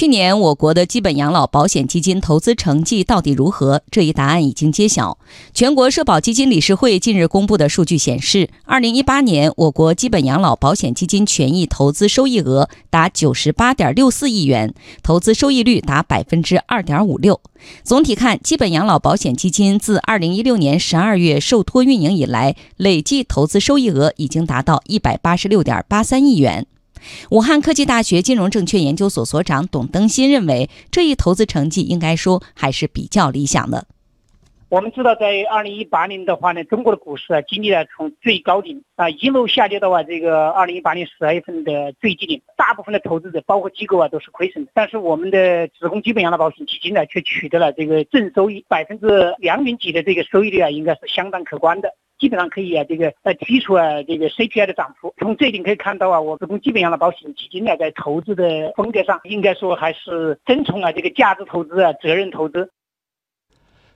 去年我国的基本养老保险基金投资成绩到底如何？这一答案已经揭晓。全国社保基金理事会近日公布的数据显示，二零一八年我国基本养老保险基金权益投资收益额达九十八点六四亿元，投资收益率达百分之二点五六。总体看，基本养老保险基金自二零一六年十二月受托运营以来，累计投资收益额已经达到一百八十六点八三亿元。武汉科技大学金融证券研究所所长董登新认为，这一投资成绩应该说还是比较理想的。我们知道，在二零一八年的话呢，中国的股市啊经历了从最高点啊一路下跌到啊这个二零一八年十二月份的最低点，大部分的投资者包括机构啊都是亏损的。但是我们的职工基本养老保险基金呢，却取得了这个正收益百分之两点几的这个收益率啊，应该是相当可观的。基本上可以啊，这个呃剔除啊这个 CPI 的涨幅。从这一点可以看到啊，我职工基本养老保险基金呢，在投资的风格上，应该说还是遵从啊这个价值投资啊，责任投资。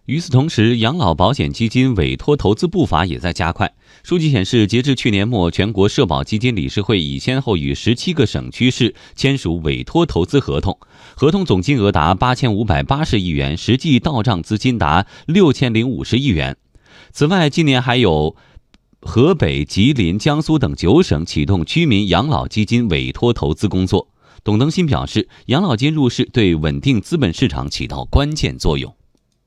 与此同时，养老保险基金委托投资步伐也在加快。数据显示，截至去年末，全国社保基金理事会已先后与十七个省区市签署委托投资合同，合同总金额达八千五百八十亿元，实际到账资金达六千零五十亿元。此外，今年还有河北、吉林、江苏等九省启动居民养老基金委托投资工作。董登新表示，养老金入市对稳定资本市场起到关键作用。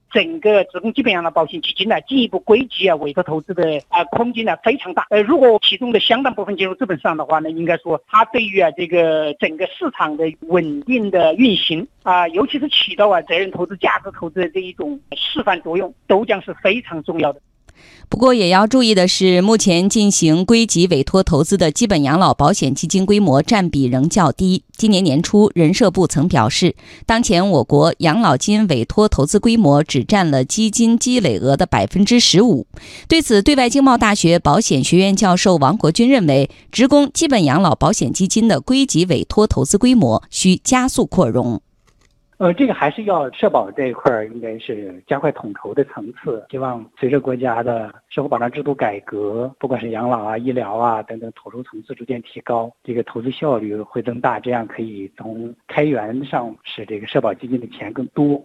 整个职工基本养老保险基金呢，进一步归集啊，委托投资的啊空间呢非常大。呃，如果其中的相当部分进入资本市场的话呢，应该说它对于啊这个整个市场的稳定的运行啊，尤其是起到啊责任投资、价值投资的这一种示范作用，都将是非常重要的。不过，也要注意的是，目前进行归集委托投资的基本养老保险基金规模占比仍较低。今年年初，人社部曾表示，当前我国养老金委托投资规模只占了基金积累额的百分之十五。对此，对外经贸大学保险学院教授王国军认为，职工基本养老保险基金的归集委托投资规模需加速扩容。呃，这个还是要社保这一块儿，应该是加快统筹的层次。希望随着国家的社会保障制度改革，不管是养老啊、医疗啊等等，统筹层次逐渐提高，这个投资效率会增大，这样可以从开源上使这个社保基金的钱更多。